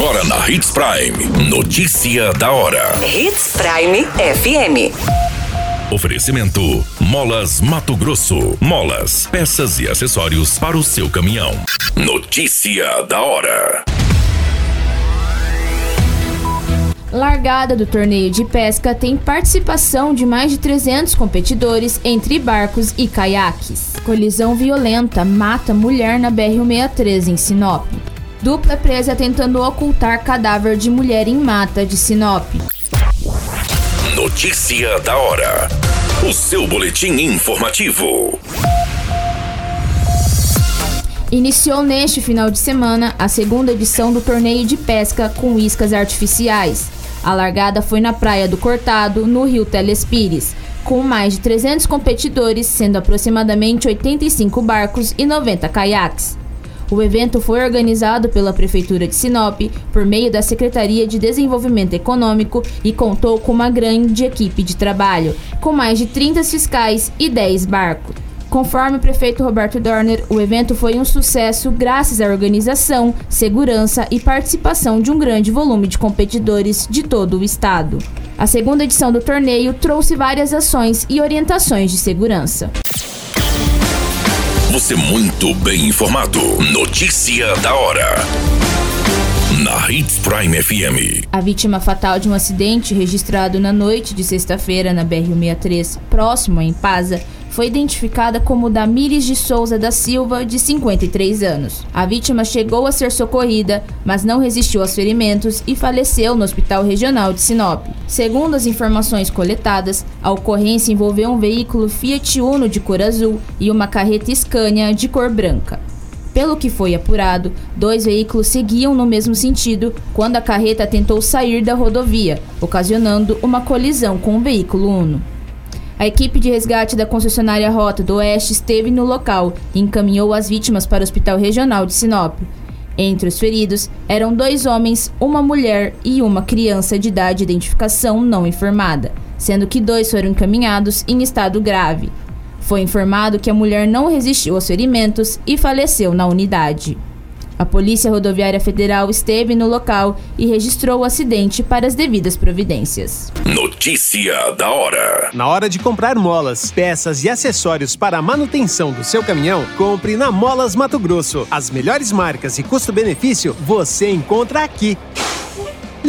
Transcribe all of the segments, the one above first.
Agora na Hits Prime. Notícia da hora. Hits Prime FM. Oferecimento: Molas Mato Grosso. Molas, peças e acessórios para o seu caminhão. Notícia da hora. Largada do torneio de pesca tem participação de mais de 300 competidores entre barcos e caiaques. Colisão violenta mata mulher na BR-163 em Sinop. Dupla presa tentando ocultar cadáver de mulher em mata de Sinop. Notícia da hora. O seu boletim informativo. Iniciou neste final de semana a segunda edição do torneio de pesca com iscas artificiais. A largada foi na Praia do Cortado, no Rio Telespires, com mais de 300 competidores, sendo aproximadamente 85 barcos e 90 caiaques. O evento foi organizado pela Prefeitura de Sinop por meio da Secretaria de Desenvolvimento Econômico e contou com uma grande equipe de trabalho, com mais de 30 fiscais e 10 barcos. Conforme o prefeito Roberto Dorner, o evento foi um sucesso graças à organização, segurança e participação de um grande volume de competidores de todo o estado. A segunda edição do torneio trouxe várias ações e orientações de segurança. Você muito bem informado. Notícia da hora. Na Hits Prime FM. A vítima fatal de um acidente registrado na noite de sexta-feira na BR-163, próximo a Impasa, foi identificada como Damires de Souza da Silva, de 53 anos. A vítima chegou a ser socorrida, mas não resistiu aos ferimentos e faleceu no Hospital Regional de Sinop. Segundo as informações coletadas, a ocorrência envolveu um veículo Fiat Uno de cor azul e uma carreta Scania de cor branca. Pelo que foi apurado, dois veículos seguiam no mesmo sentido quando a carreta tentou sair da rodovia, ocasionando uma colisão com o veículo Uno. A equipe de resgate da concessionária Rota do Oeste esteve no local e encaminhou as vítimas para o Hospital Regional de Sinop. Entre os feridos eram dois homens, uma mulher e uma criança de idade de identificação não informada, sendo que dois foram encaminhados em estado grave. Foi informado que a mulher não resistiu aos ferimentos e faleceu na unidade. A Polícia Rodoviária Federal esteve no local e registrou o acidente para as devidas providências. Notícia da hora. Na hora de comprar molas, peças e acessórios para a manutenção do seu caminhão, compre na Molas Mato Grosso. As melhores marcas e custo-benefício você encontra aqui.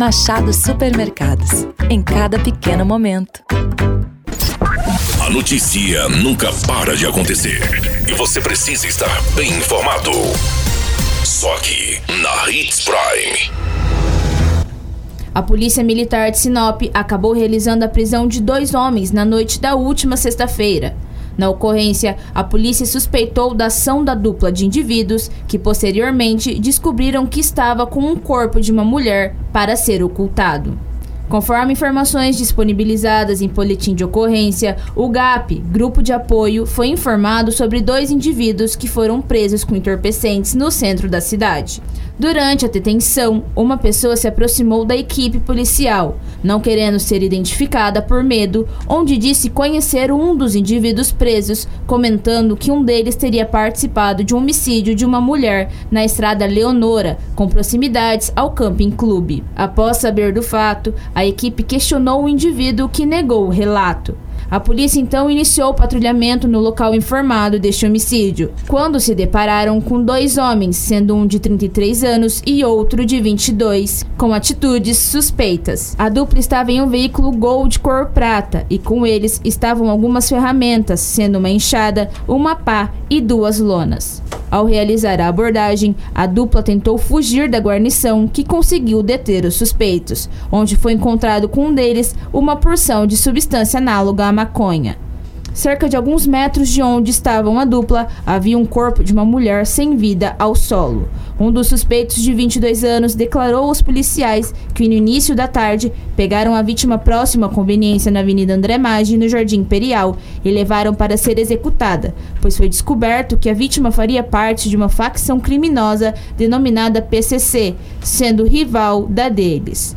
Machado Supermercados. Em cada pequeno momento. A notícia nunca para de acontecer. E você precisa estar bem informado. Só aqui, na Hits Prime. A Polícia Militar de Sinop acabou realizando a prisão de dois homens na noite da última sexta-feira. Na ocorrência, a polícia suspeitou da ação da dupla de indivíduos que posteriormente descobriram que estava com um corpo de uma mulher para ser ocultado. Conforme informações disponibilizadas em boletim de ocorrência, o GAP, Grupo de Apoio, foi informado sobre dois indivíduos que foram presos com entorpecentes no centro da cidade. Durante a detenção, uma pessoa se aproximou da equipe policial, não querendo ser identificada por medo, onde disse conhecer um dos indivíduos presos, comentando que um deles teria participado de um homicídio de uma mulher na estrada Leonora, com proximidades ao Camping Clube. Após saber do fato, a equipe questionou o indivíduo que negou o relato. A polícia então iniciou o patrulhamento no local informado deste homicídio, quando se depararam com dois homens, sendo um de 33 anos e outro de 22, com atitudes suspeitas. A dupla estava em um veículo Gol de cor prata e com eles estavam algumas ferramentas, sendo uma enxada, uma pá e duas lonas. Ao realizar a abordagem, a dupla tentou fugir da guarnição, que conseguiu deter os suspeitos, onde foi encontrado com um deles uma porção de substância análoga à maconha. Cerca de alguns metros de onde estavam a dupla, havia um corpo de uma mulher sem vida ao solo. Um dos suspeitos de 22 anos declarou aos policiais que no início da tarde pegaram a vítima próxima à conveniência na Avenida André Maggi, no Jardim Imperial, e levaram para ser executada, pois foi descoberto que a vítima faria parte de uma facção criminosa denominada PCC, sendo rival da deles.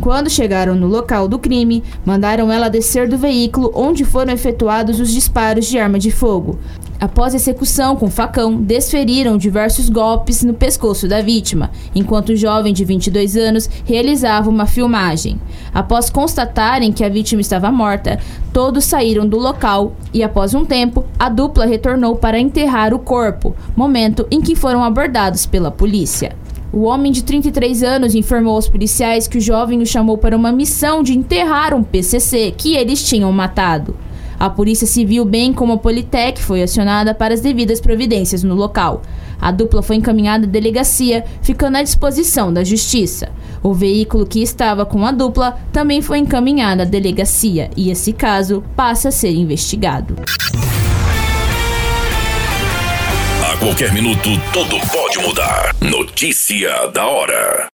Quando chegaram no local do crime, mandaram ela descer do veículo onde foram efetuados os disparos de arma de fogo. Após a execução com facão, desferiram diversos golpes no pescoço da vítima, enquanto o jovem de 22 anos realizava uma filmagem. Após constatarem que a vítima estava morta, todos saíram do local e, após um tempo, a dupla retornou para enterrar o corpo, momento em que foram abordados pela polícia. O homem de 33 anos informou aos policiais que o jovem o chamou para uma missão de enterrar um PCC que eles tinham matado. A Polícia Civil, bem como a Politec, foi acionada para as devidas providências no local. A dupla foi encaminhada à delegacia, ficando à disposição da Justiça. O veículo que estava com a dupla também foi encaminhado à delegacia e esse caso passa a ser investigado. A qualquer minuto, tudo pode mudar. Notícia da hora.